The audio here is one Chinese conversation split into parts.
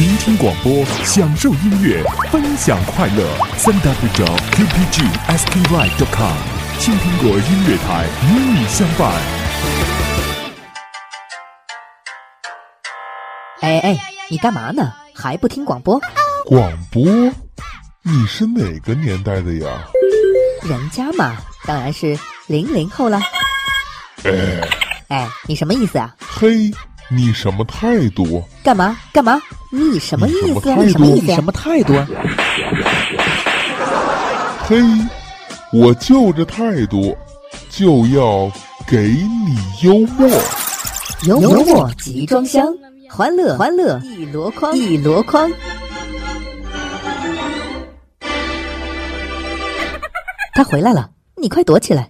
聆听广播，享受音乐，分享快乐。三 w 点 qpgsky.com，青苹果音乐台与你相伴。哎哎，你干嘛呢？还不听广播？广播？你是哪个年代的呀？人家嘛，当然是零零后了。哎哎，你什么意思啊？嘿，你什么态度？干嘛干嘛？你什么意思啊？你你什么意思啊？什么态度啊？嘿，我就这态度，就要给你幽默。幽默集装箱，欢乐欢乐一箩筐一箩筐。他回来了，你快躲起来！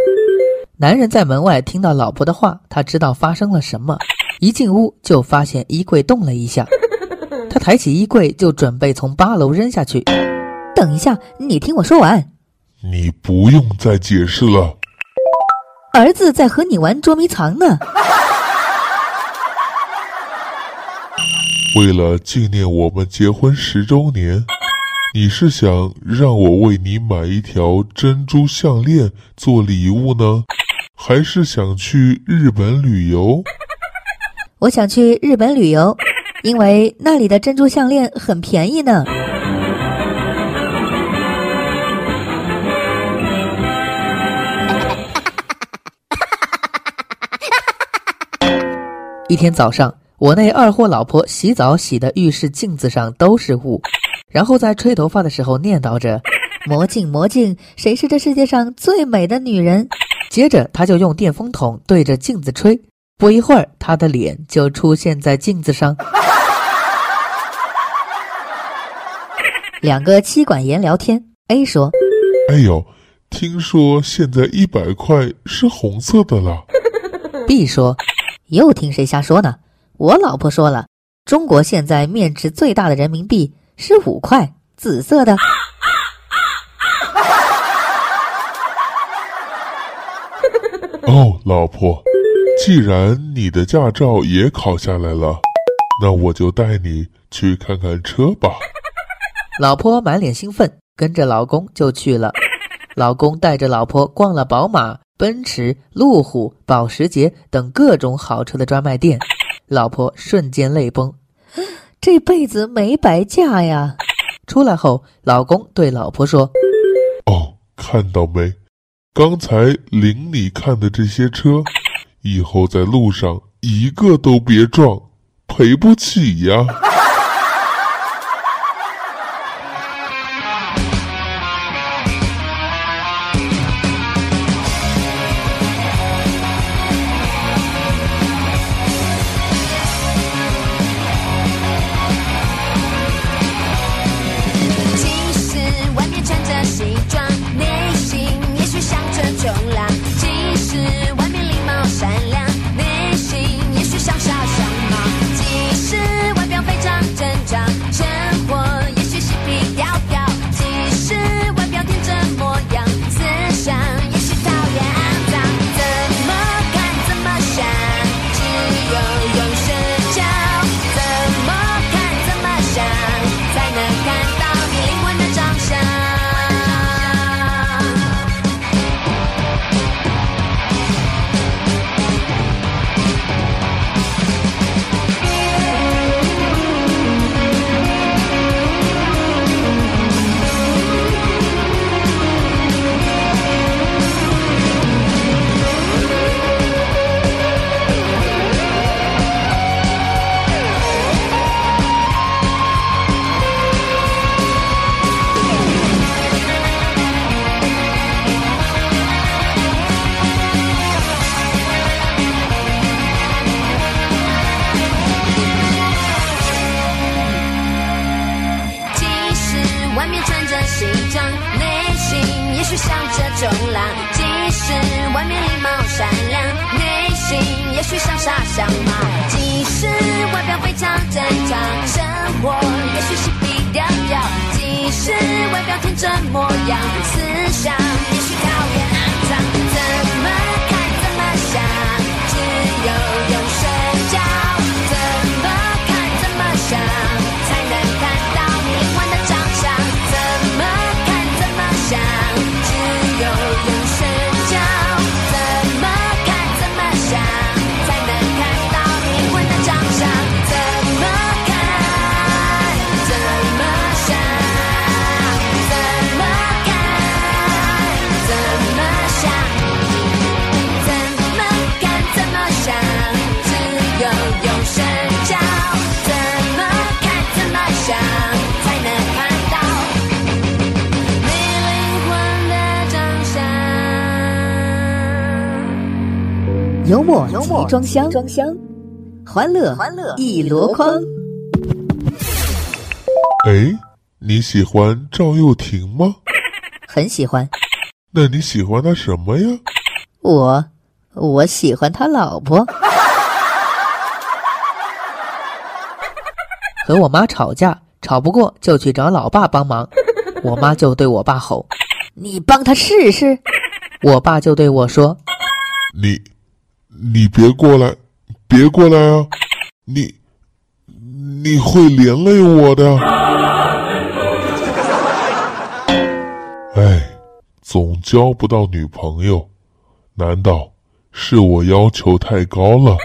男人在门外听到老婆的话，他知道发生了什么。一进屋就发现衣柜动了一下，他抬起衣柜就准备从八楼扔下去。等一下，你听我说完。你不用再解释了。儿子在和你玩捉迷藏呢。为了纪念我们结婚十周年，你是想让我为你买一条珍珠项链做礼物呢，还是想去日本旅游？我想去日本旅游，因为那里的珍珠项链很便宜呢。一天早上，我那二货老婆洗澡洗的浴室镜子上都是雾，然后在吹头发的时候念叨着魔镜魔镜，谁是这世界上最美的女人？接着她就用电风筒对着镜子吹，不一会儿他的脸就出现在镜子上。两个妻管严聊天，A 说哎呦，听说现在一百块是红色的了。：“B 说，又听谁瞎说呢？我老婆说了，中国现在面值最大的人民币是五块，紫色的。哦，老婆，既然你的驾照也考下来了，那我就带你去看看车吧。老婆满脸兴奋，跟着老公就去了。老公带着老婆逛了宝马、奔驰、路虎、保时捷等各种好车的专卖店，老婆瞬间泪崩。这辈子没白嫁呀！出来后，老公对老婆说哦，看到没？刚才领你看的这些车，以后在路上一个都别撞，赔不起呀。幽默集装箱，装箱，欢乐欢乐一箩筐。哎，你喜欢赵又廷吗？很喜欢。那你喜欢他什么呀？我，我喜欢他老婆。和我妈吵架，吵不过就去找老爸帮忙。我妈就对我爸吼：“ 你帮他试试。”我爸就对我说：“ 你，你别过来，别过来啊！你，你会连累我的。”哎，总交不到女朋友，难道是我要求太高了？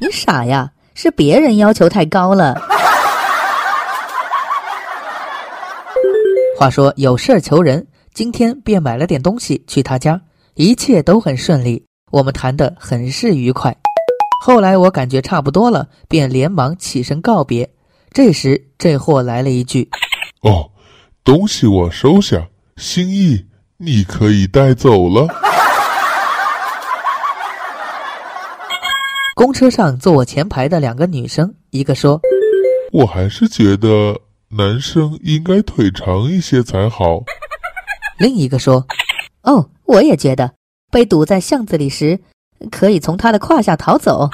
你傻呀，是别人要求太高了。话说有事儿求人，今天便买了点东西去他家，一切都很顺利，我们谈得很是愉快。后来我感觉差不多了，便连忙起身告别。这时这货来了一句：“哦，东西我收下，心意你可以带走了。”公车上坐我前排的两个女生，一个说：“我还是觉得。”男生应该腿长一些才好。另一个说：“哦，我也觉得，被堵在巷子里时，可以从他的胯下逃走。”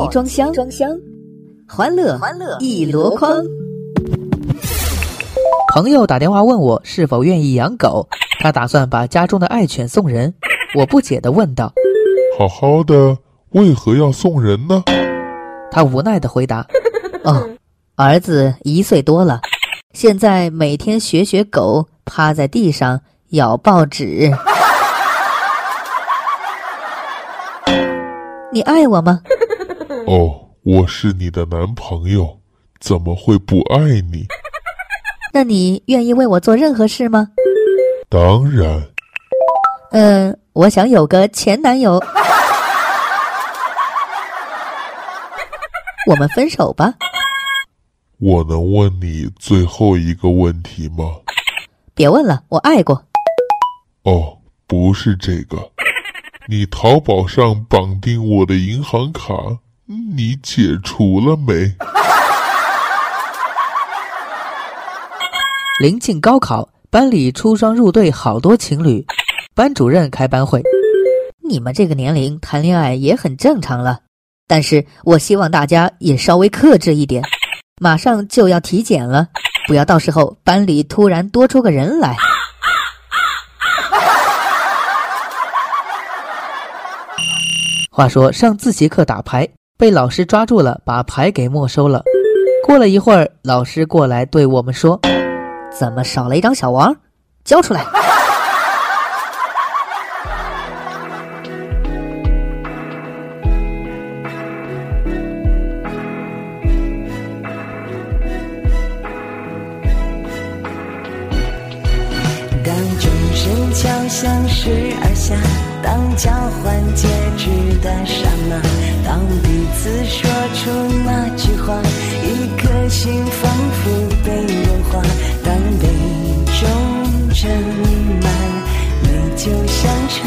默集装箱，装箱，欢乐欢乐一箩筐。朋友打电话问我是否愿意养狗，他打算把家中的爱犬送人。我不解的问道好好的，为何要送人呢？：“他无奈的回答，哦，儿子一岁多了，现在每天学学狗，趴在地上咬报纸。你爱我吗？哦，我是你的男朋友，怎么会不爱你？那你愿意为我做任何事吗？当然，嗯，我想有个前男友。我们分手吧。我能问你最后一个问题吗？别问了，我爱过。哦，不是这个，你淘宝上绑定我的银行卡，你解除了没？临近高考，班里出双入对好多情侣。班主任开班会，你们这个年龄谈恋爱也很正常了，但是我希望大家也稍微克制一点。马上就要体检了，不要到时候班里突然多出个人来。话说上自习课打牌，被老师抓住了，把牌给没收了。过了一会儿，老师过来对我们说怎么少了一张小王？交出来！当钟声敲响十二下，当交换戒指的刹那，当彼此说出那句话，一颗心仿佛被融化。当杯中斟满美酒香茶，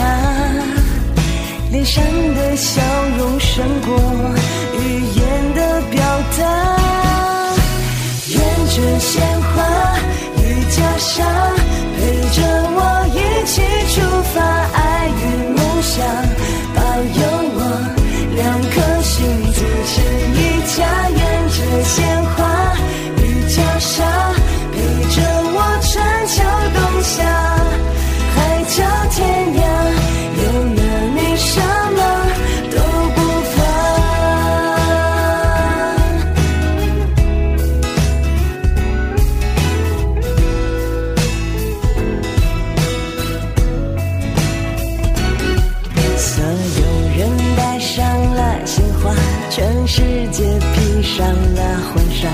脸上的笑容胜过语言的表达。愿这鲜花与家乡，姐披上了婚纱，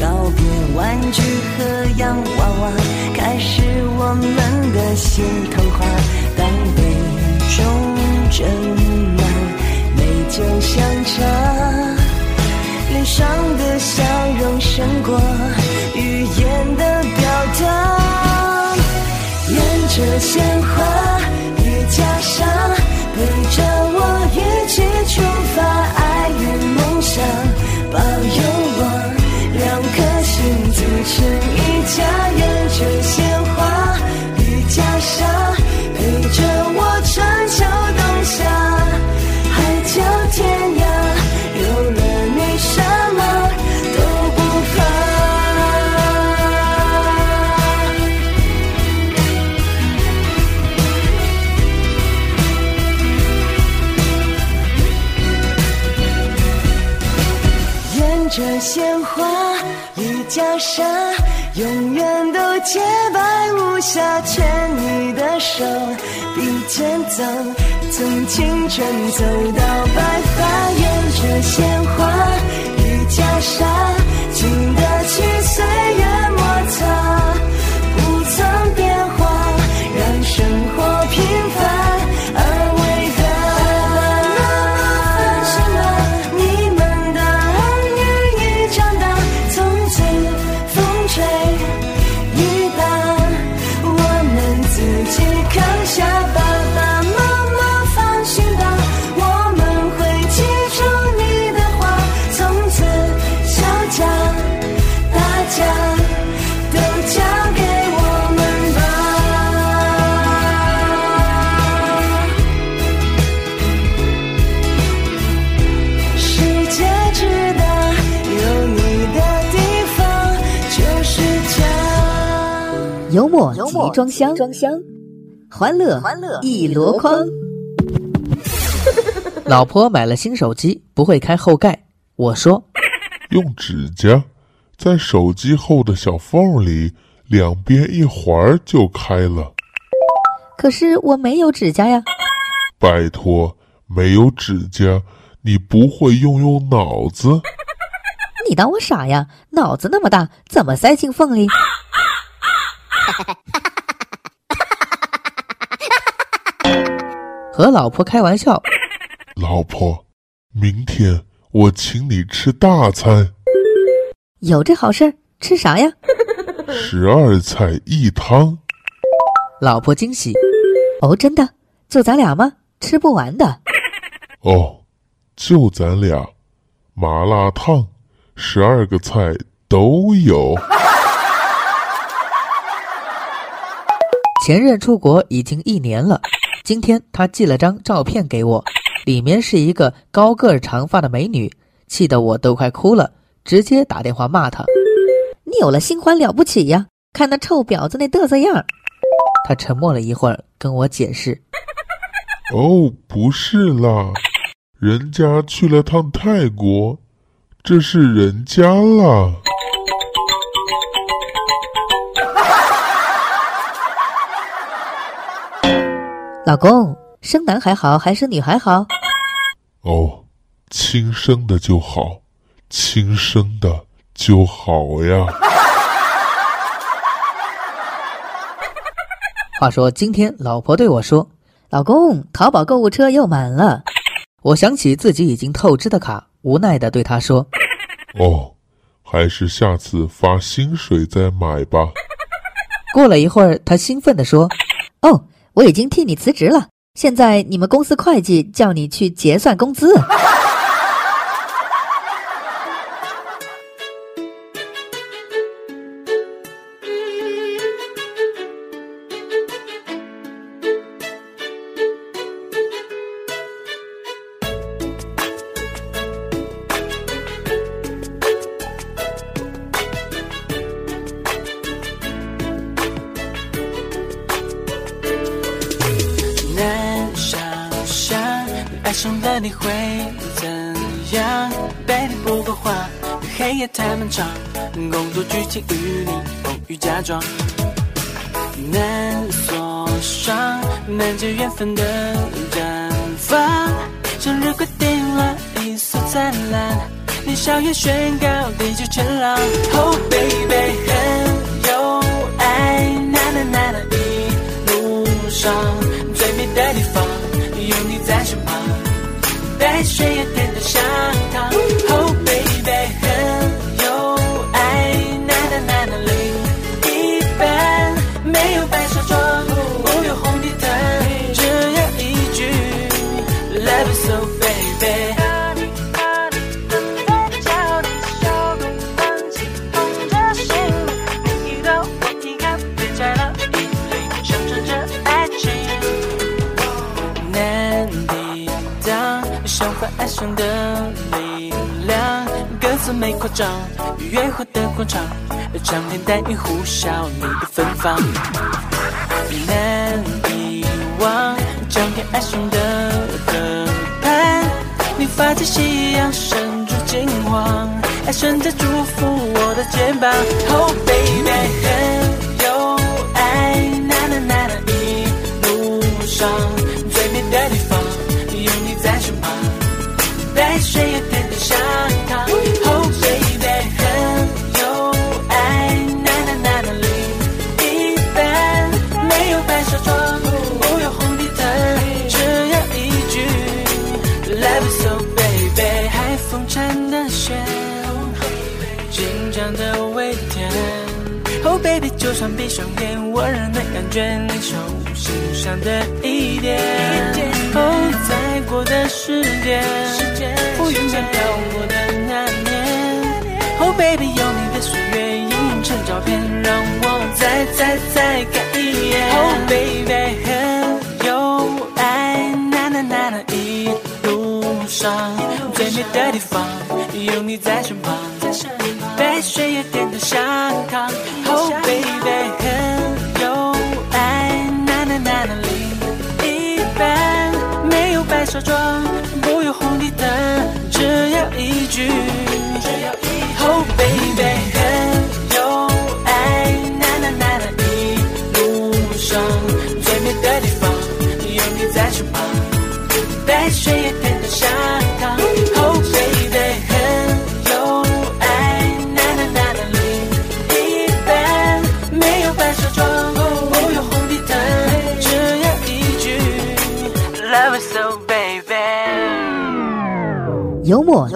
告别玩具和洋娃娃，开始我们的新童话。当杯中斟满美酒香茶，脸上的笑容胜过语言的表达。沿着鲜花与袈裟，袈裟，永远都洁白无瑕，牵你的手并肩走，从青春走到白发。沿着鲜花与袈裟，集装箱，装箱，欢乐欢乐一箩筐。老婆买了新手机，不会开后盖。我说，用指甲在手机后的小缝里两边一划就开了。可是我没有指甲呀。拜托，没有指甲，你不会用用脑子？你当我傻呀？脑子那么大，怎么塞进缝里？和老婆开玩笑，老婆，明天我请你吃大餐，有这好事儿？吃啥呀？十二菜一汤。老婆惊喜，哦，真的？就咱俩吗？吃不完的。哦，就咱俩，麻辣烫，十二个菜都有。前任出国已经一年了，今天他寄了张照片给我，里面是一个高个儿长发的美女，气得我都快哭了，直接打电话骂他。你有了新欢了不起呀？看那臭婊子那嘚瑟样儿。他沉默了一会儿，跟我解释，哦，不是啦，人家去了趟泰国，这是人家啦。老公，生男孩好还是女孩好？哦，亲生的就好，亲生的就好呀。话说今天老婆对我说，老公，淘宝购物车又满了。我想起自己已经透支的卡，无奈的对她说，哦，还是下次发薪水再买吧。过了一会儿，她兴奋的说，哦，我已经替你辞职了，现在你们公司会计叫你去结算工资。漫长，工作剧情与你风雨假装，难锁上，难解缘分的绽放。生日快定了，一色灿烂，你笑也宣告地久天长。词没夸张，约会的广场，长天淡云呼啸你的芬芳，难遗忘张贴爱上的歌盘，你发际夕阳渗出金黄，爱顺着祝福我的肩膀，Oh baby，很有爱，呐呐呐呐，一路上。算闭上眼，我仍能感觉你手心上的一点。哦，在过的时间，浮云间飘过的那年。Oh baby，有你的岁月映映成照片，让我再再再看一眼。Oh baby，很有爱，呐呐呐呐，一路上最美的地方，有你在身旁，带水也甜的香糖。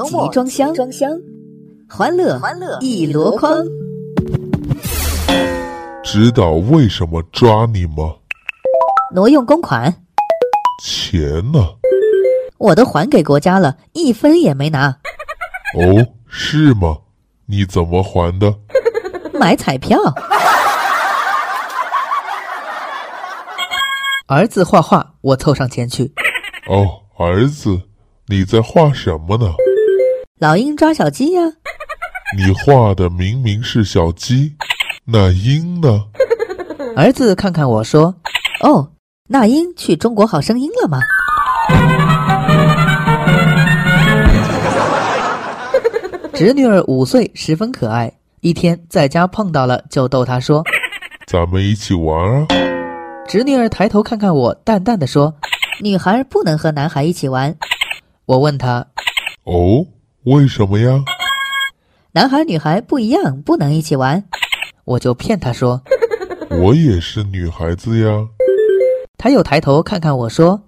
集装箱，装箱，欢乐欢乐一箩筐。知道为什么抓你吗？挪用公款，钱呢？我都还给国家了，一分也没拿。哦，是吗？你怎么还的？买彩票，儿子画画，我凑上前去。哦，儿子，你在画什么呢？老鹰抓小鸡呀、你画的明明是小鸡，那鹰呢？儿子看看我说哦，那英去中国好声音了吗？侄女儿五岁，十分可爱。一天在家碰到了，就逗她说咱们一起玩啊！：“侄女儿抬头看看我，淡淡的说。女孩不能和男孩一起玩，”我问她哦，为什么呀？男孩女孩不一样，不能一起玩。我就骗他说。我也是女孩子呀。他又抬头看看我说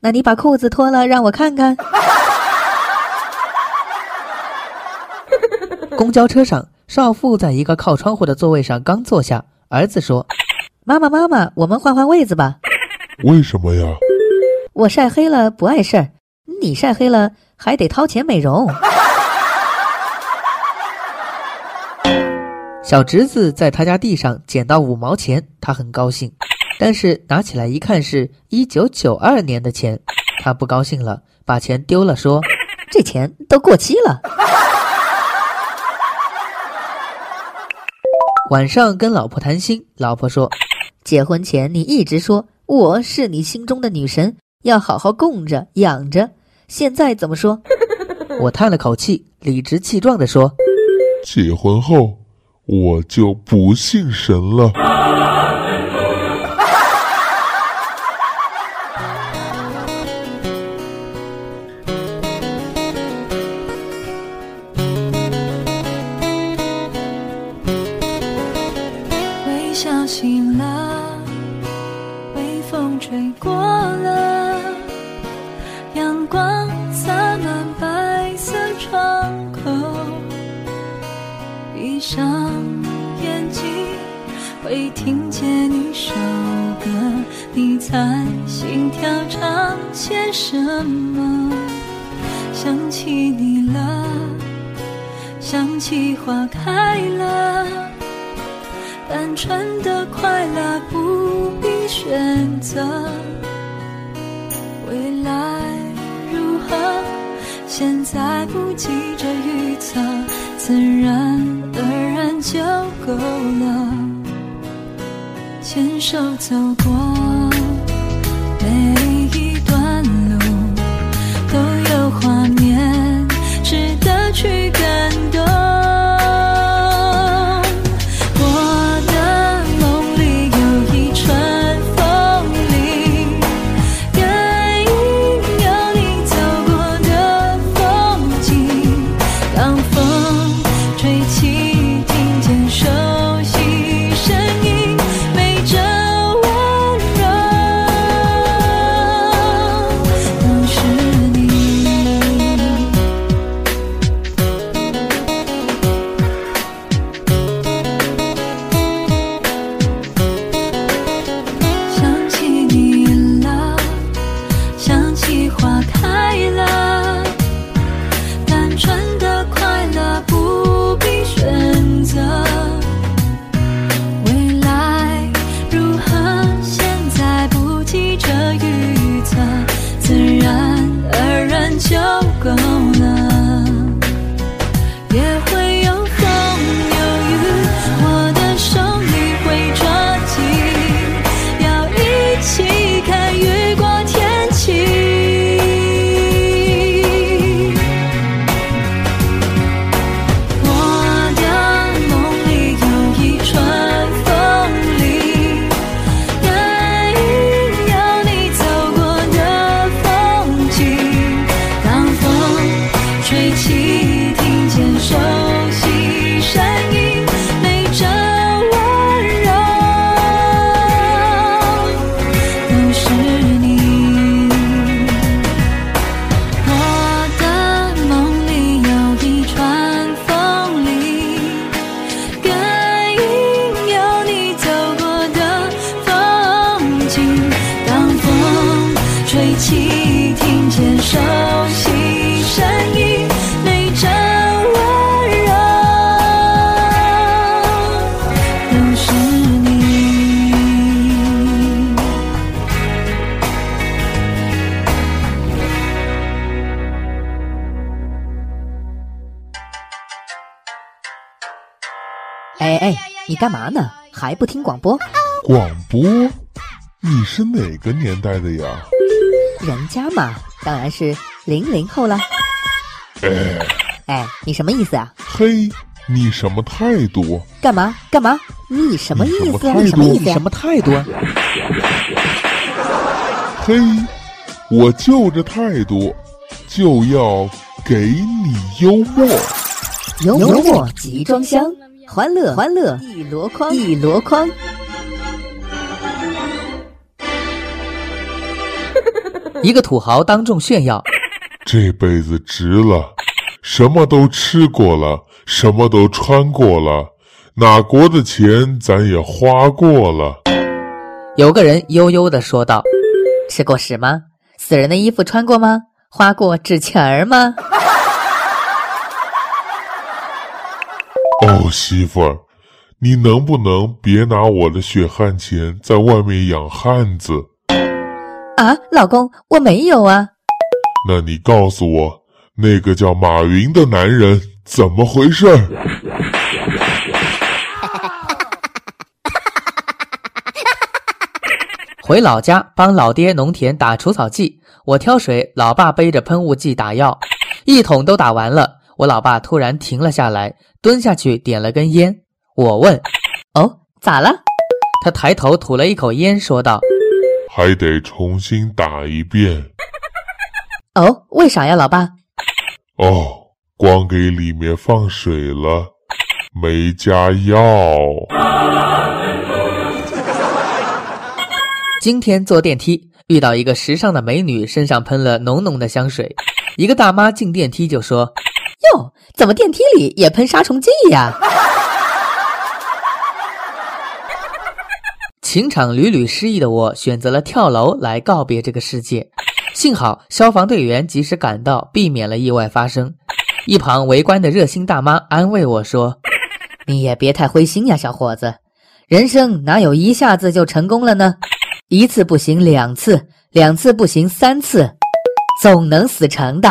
那你把裤子脱了，让我看看。公交车上，少妇在一个靠窗户的座位上刚坐下，儿子说妈妈妈妈，我们换换位子吧。为什么呀？我晒黑了不碍事儿，你晒黑了还得掏钱美容。小侄子在他家地上捡到五毛钱，他很高兴，但是拿起来一看是一九九二年的钱，他不高兴了，把钱丢了，说这钱都过期了。晚上跟老婆谈心，老婆说结婚前你一直说我是你心中的女神，要好好供着养着，现在怎么说？我叹了口气，理直气壮地说结婚后我就不信神了。起花开了。单纯的快乐不必选择，未来如何，现在不急着预测，自然而然就够了。牵手走过的预测，自然而然就够了。干嘛呢？还不听广播？广播？你是哪个年代的呀？人家嘛，当然是零零后了。哎，哎，你什么意思啊？嘿，你什么态度？干嘛干嘛？你什么意思啊？你你什么意思呀、什么态度啊？嘿，我就这态度，就要给你幽默。幽默集装箱，欢乐欢乐一箩筐一箩筐。一个土豪当众炫耀，这辈子值了，什么都吃过了，什么都穿过了，哪国的钱咱也花过了。有个人悠悠的说道吃过屎吗？死人的衣服穿过吗？花过纸钱儿吗？哦，媳妇儿，你能不能别拿我的血汗钱在外面养汉子？啊，老公，我没有啊。那你告诉我，那个叫马云的男人怎么回事儿？回老家帮老爹农田打除草剂，我挑水，老爸背着喷雾剂打药，一桶都打完了。我老爸突然停了下来，蹲下去点了根烟。我问哦，咋了？他，抬头吐了一口烟，说道还得重新打一遍。哦，为啥呀，老爸？哦，光给里面放水了，没加药。今天坐电梯遇到一个时尚的美女，身上喷了浓浓的香水。一个大妈进电梯就说哟，怎么电梯里也喷杀虫剂呀？：“ 情场屡屡失意的我，选择了跳楼来告别这个世界。幸好消防队员及时赶到，避免了意外发生。一旁围观的热心大妈安慰我说你也别太灰心呀，小伙子，人生哪有一下子就成功了呢？一次不行，两次，两次不行，三次，总能死成的。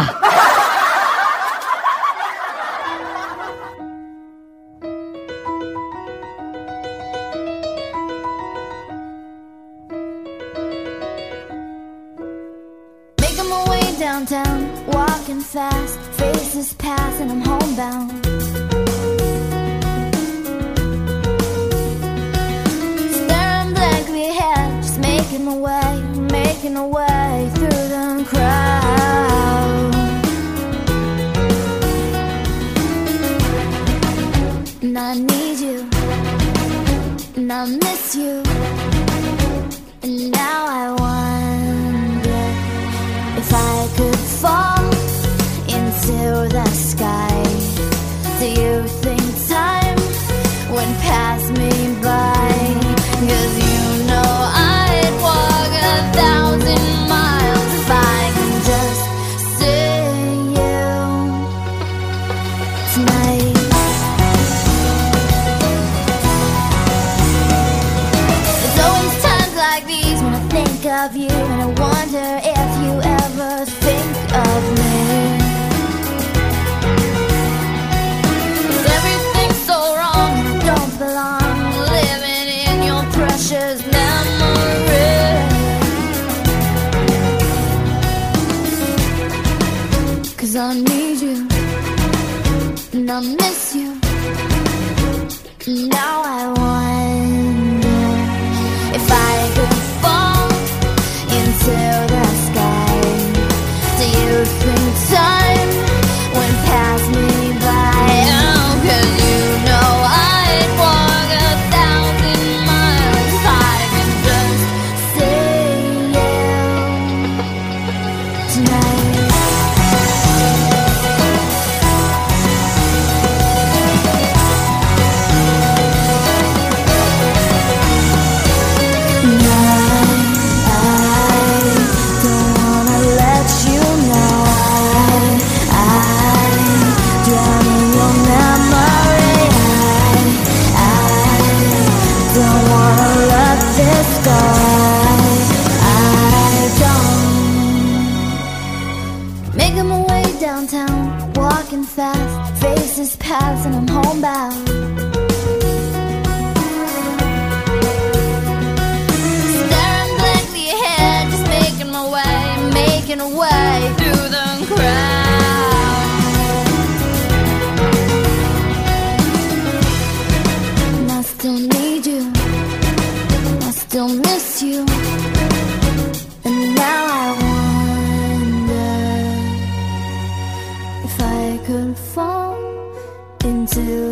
And I miss you. Now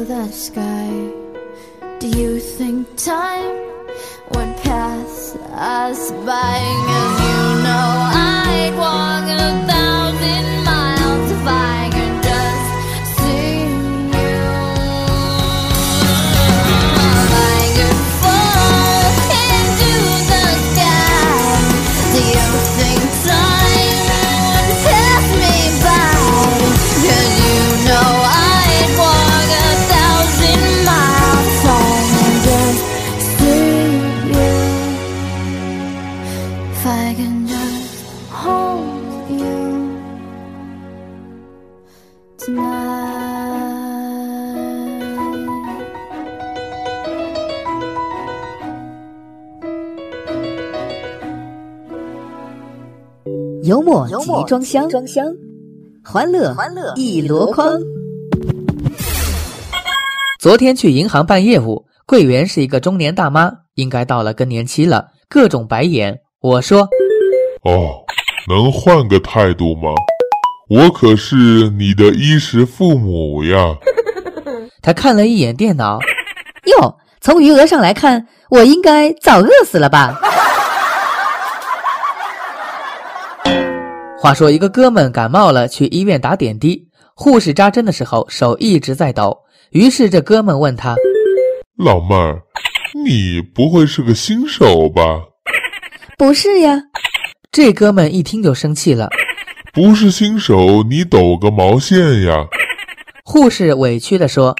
the sky. Do you think time would pass us by? 默集装箱，装箱，欢乐欢乐一箩筐。昨天去银行办业务，柜员是一个中年大妈，应该到了更年期了，各种白眼。我说哦，能换个态度吗？我可是你的衣食父母呀！他看了一眼电脑，哟，从余额上来看，我应该早饿死了吧？话说一个哥们感冒了，去医院打点滴，护士扎针的时候手一直在抖，于是这哥们问他老妹儿，你不会是个新手吧？不是呀，这哥们一听就生气了。不是新手，你抖个毛线呀！护士委屈地说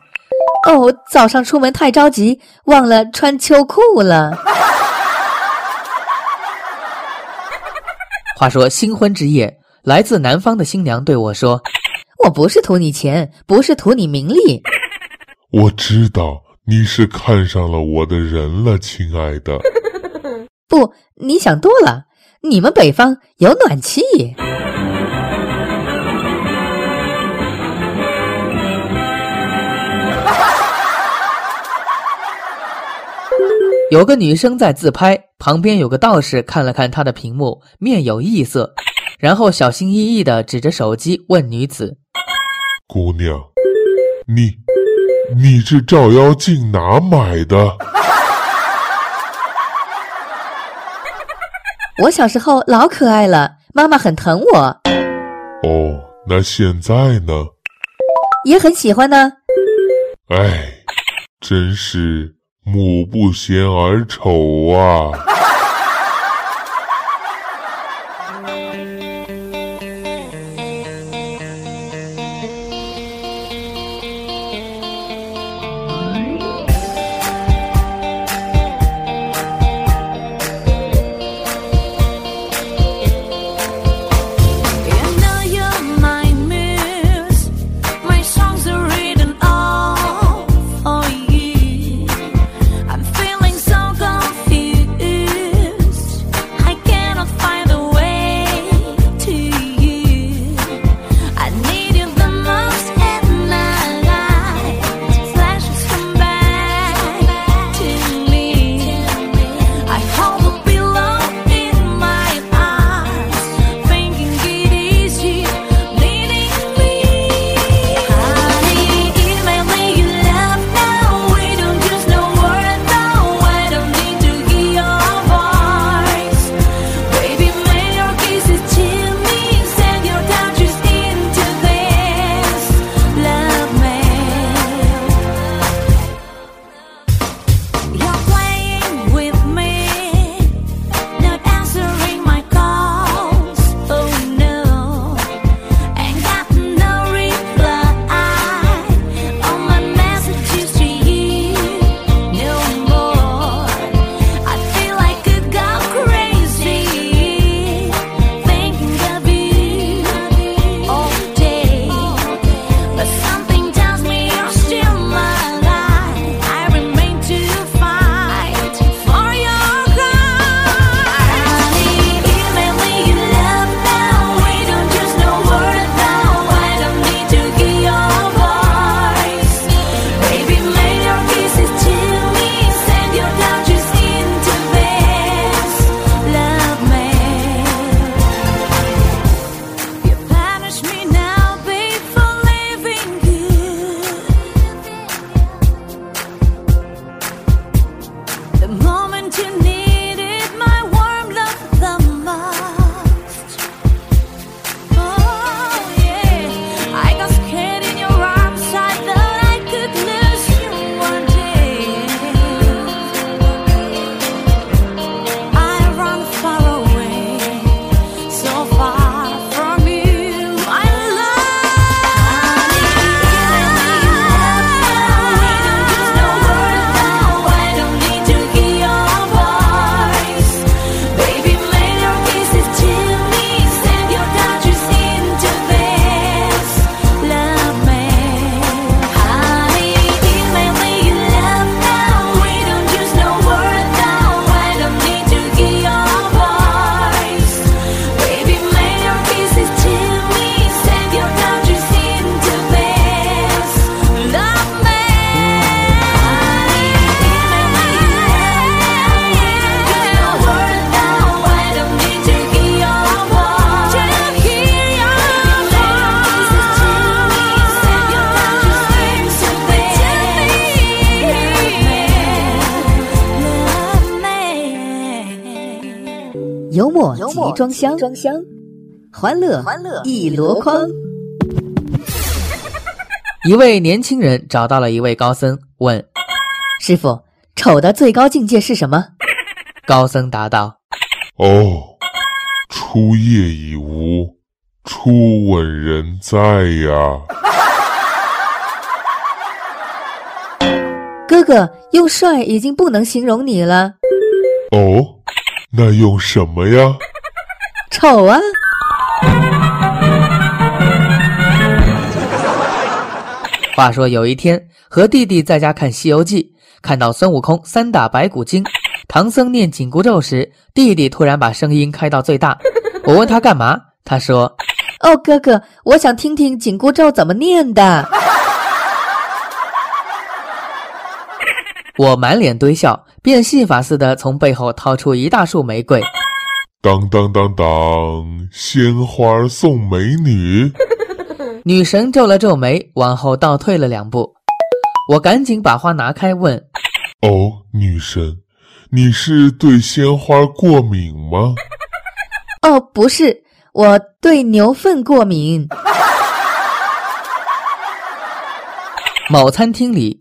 哦，早上出门太着急，忘了穿秋裤了。：“话说新婚之夜，来自南方的新娘对我说，我不是图你钱，不是图你名利，我知道你是看上了我的人了，亲爱的。不，你想多了。你们北方有暖气。有个女生在自拍，旁边有个道士看了看他的屏幕，面有异色，然后小心翼翼地指着手机问女子姑娘，你你这照妖镜哪买的？我小时候老可爱了，妈妈很疼我，哦，那现在呢？也很喜欢呢。哎，真是母不嫌儿丑啊！装箱，装箱，欢乐欢乐一箩筐。一位年轻人找到了一位高僧，问师傅：“丑的最高境界是什么？”高僧答道：“哦，初夜已无，初吻仍在呀。”哥哥，用帅已经不能形容你了。哦，那用什么呀？丑啊！话说有一天，和弟弟在家看《西游记》，看到孙悟空三打白骨精，唐僧念紧箍咒时，弟弟突然把声音开到最大。我问他干嘛，他说：“哦，哥哥，我想听听紧箍咒怎么念的。”我满脸堆笑，变戏法似的从背后掏出一大束玫瑰。当当当当，鲜花送美女。女神皱了皱眉，往后倒退了两步。我赶紧把花拿开，问：“哦，女神，你是对鲜花过敏吗？”“哦，不是，我对牛粪过敏。”某餐厅里，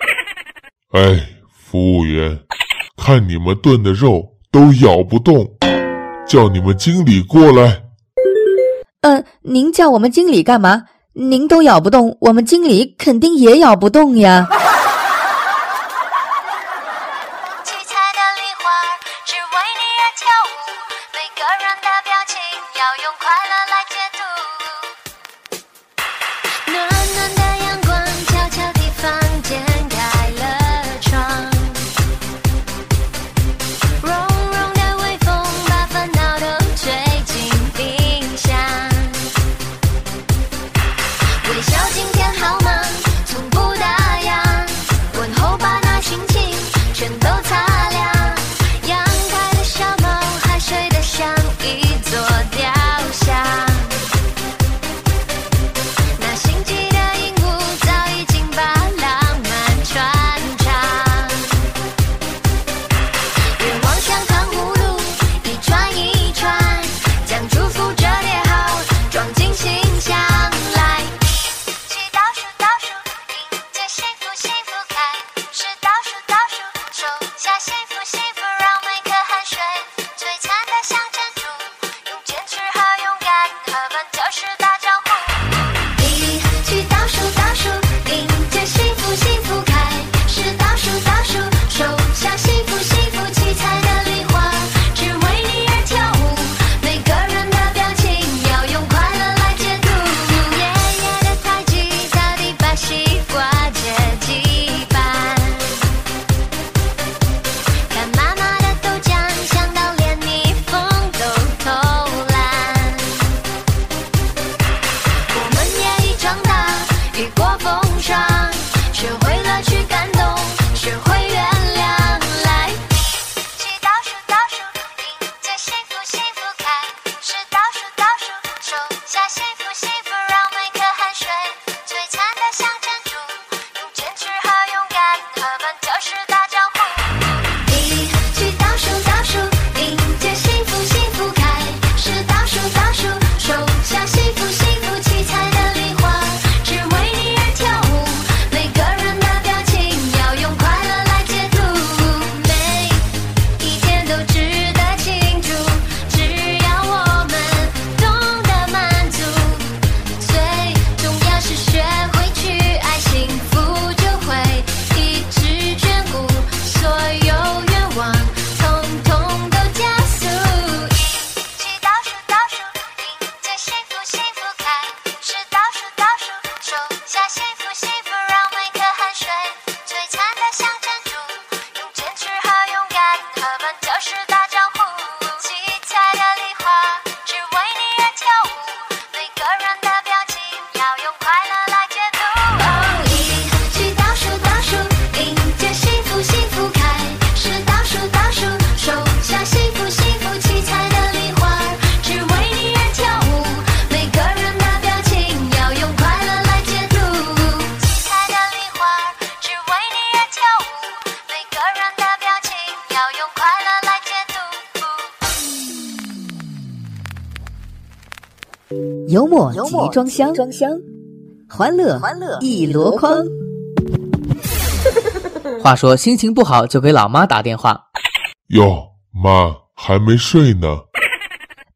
哎。服务员，看你们炖的肉都咬不动，叫你们经理过来。嗯，您叫我们经理干嘛？您都咬不动，我们经理肯定也咬不动呀。装箱，装箱，欢乐欢乐一箩筐。话说心情不好就给老妈打电话，哟，妈还没睡呢。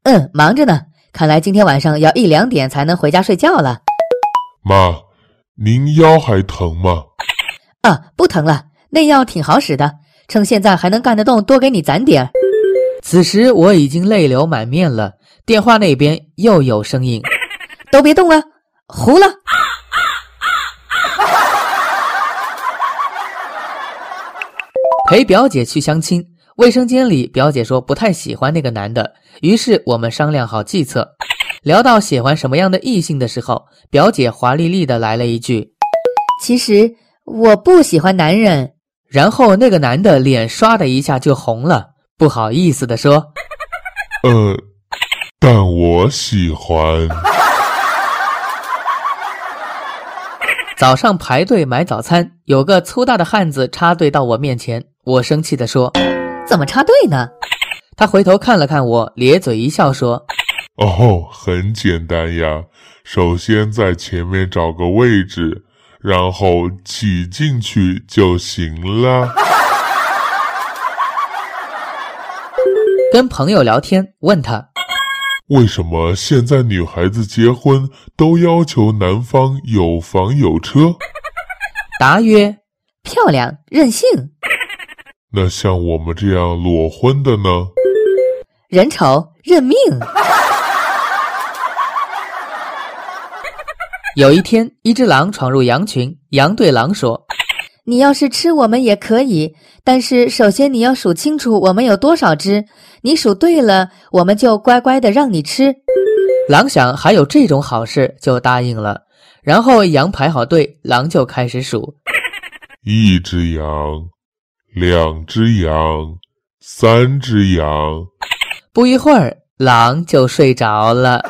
嗯，忙着呢。看来今天晚上要一两点才能回家睡觉了。妈，您腰还疼吗？啊，不疼了，那药挺好使的。趁现在还能干得动，多给你攒点儿。此时我已经泪流满面了。电话那边又有声音，都别动了，糊了。陪表姐去相亲，卫生间里表姐说不太喜欢那个男的，于是我们商量好计策。聊到喜欢什么样的异性的时候，表姐华丽丽的来了一句其实我不喜欢男人。：“然后那个男的脸唰的一下就红了，不好意思的说。”呃，但我喜欢。早上排队买早餐，有个粗大的汉子插队到我面前，我生气地说怎么插队呢？：“他回头看了看我，咧嘴一笑说哦，很简单呀，首先在前面找个位置，然后挤进去就行了。跟朋友聊天，问他为什么现在女孩子结婚都要求男方有房有车？答曰漂亮任性，那像我们这样裸婚的呢？人丑认命。有一天，一只狼闯入羊群，羊对狼说你要是吃我们也可以，但是首先你要数清楚我们有多少只。你数对了，我们就乖乖的让你吃。：“狼想还有这种好事，就答应了。”然后羊排好队，狼就开始数。一只羊，两只羊，三只羊。不一会儿，狼就睡着了。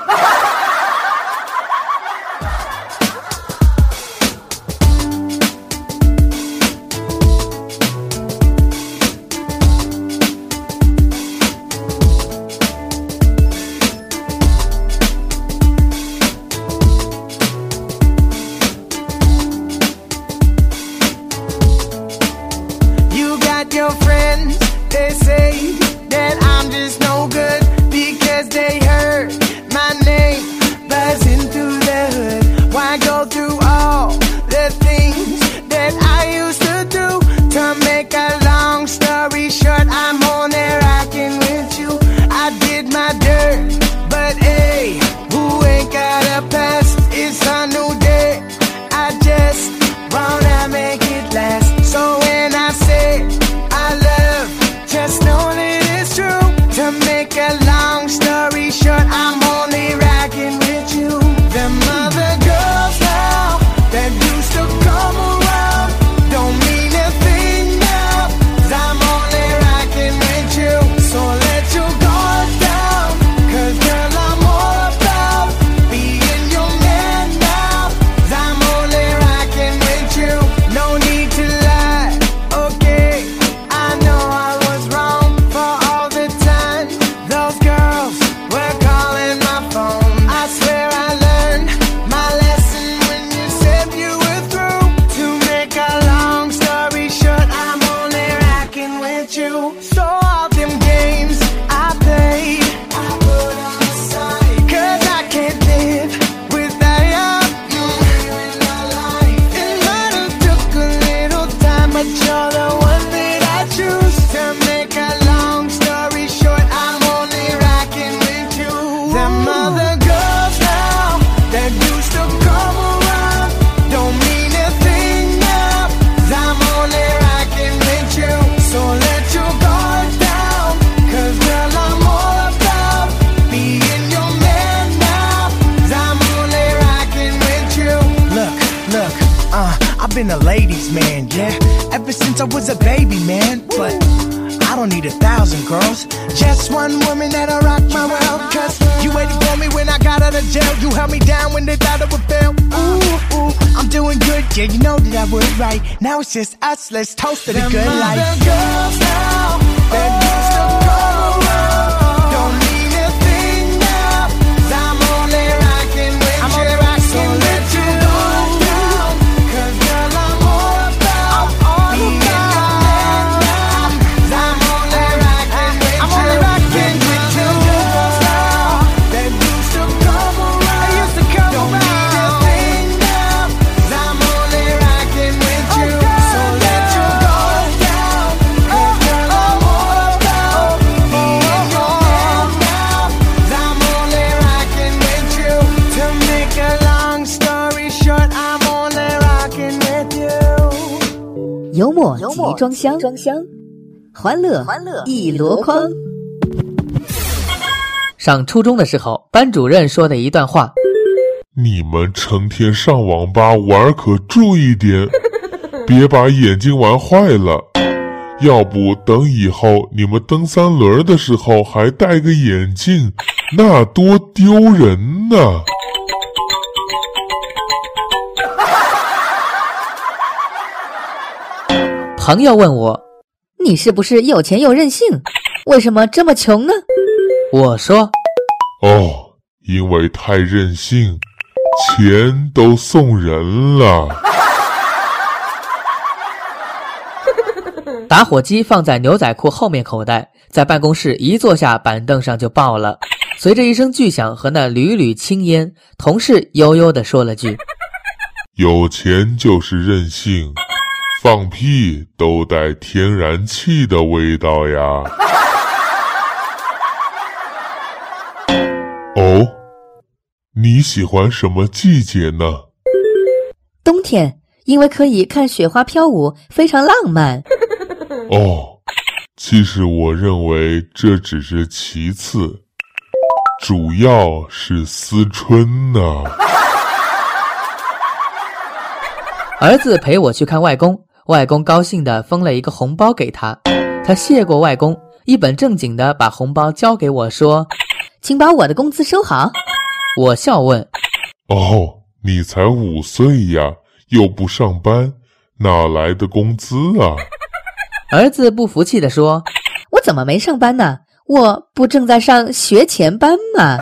Now it's just us, let's toast to the good life. 装箱，装箱，欢乐欢乐一箩筐。上初中的时候，班主任说的一段话：你们成天上网吧玩可注意点，别把眼睛玩坏了。要不等以后你们蹬三轮的时候还戴个眼镜，那多丢人呐！朋友问我，你是不是有钱又任性？为什么这么穷呢？我说哦，因为太任性，钱都送人了。打火机放在牛仔裤后面口袋，在办公室一坐下板凳上就爆了。随着一声巨响和那缕缕青烟，同事悠悠地说了句有钱就是任性，放屁都带天然气的味道呀。哦，你喜欢什么季节呢？：“冬天，因为可以看雪花飘舞，非常浪漫。哦，其实我认为这只是其次，主要是思春呢、儿子陪我去看外公，外公高兴地封了一个红包给他，他谢过外公，一本正经地把红包交给我说。请把我的工资收好。我笑问哦，你才五岁呀，又不上班，哪来的工资啊？儿子不服气地说我怎么没上班呢？我不正在上学前班吗